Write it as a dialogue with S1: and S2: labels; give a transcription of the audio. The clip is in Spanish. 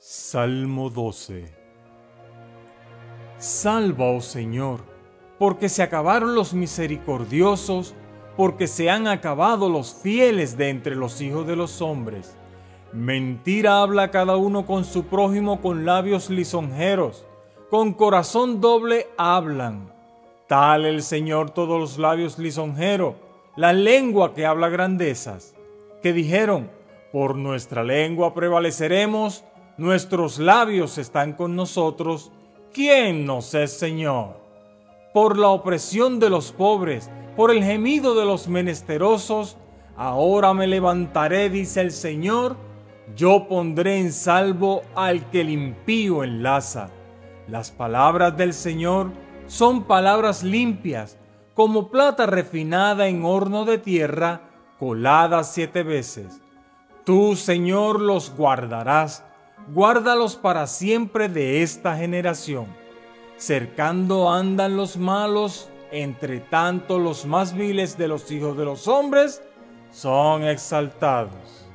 S1: Salmo 12 Salva, oh Señor, porque se acabaron los misericordiosos, porque se han acabado los fieles de entre los hijos de los hombres. Mentira habla cada uno con su prójimo con labios lisonjeros, con corazón doble hablan. Tal el Señor todos los labios lisonjeros, la lengua que habla grandezas, que dijeron, por nuestra lengua prevaleceremos, nuestros labios están con nosotros, ¿quién nos es Señor? Por la opresión de los pobres, por el gemido de los menesterosos, ahora me levantaré, dice el Señor, yo pondré en salvo al que el impío enlaza. Las palabras del Señor son palabras limpias, como plata refinada en horno de tierra, colada siete veces. Tú, Señor, los guardarás guárdalos para siempre de esta generación. Cercando andan los malos, entre tanto los más viles de los hijos de los hombres son exaltados.